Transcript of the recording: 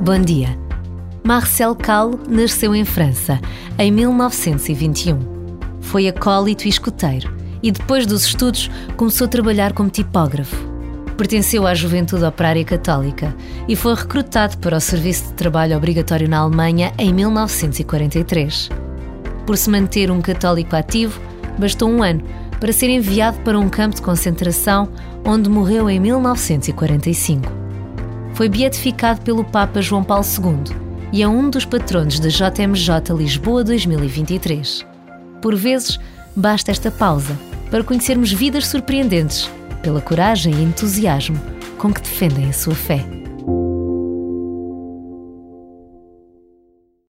Bom dia. Marcel Cal nasceu em França em 1921. Foi acólito e escuteiro e, depois dos estudos, começou a trabalhar como tipógrafo. Pertenceu à Juventude Operária Católica e foi recrutado para o serviço de trabalho obrigatório na Alemanha em 1943. Por se manter um católico ativo, bastou um ano para ser enviado para um campo de concentração onde morreu em 1945 foi beatificado pelo Papa João Paulo II e é um dos patronos da JMJ Lisboa 2023. Por vezes, basta esta pausa para conhecermos vidas surpreendentes pela coragem e entusiasmo com que defendem a sua fé.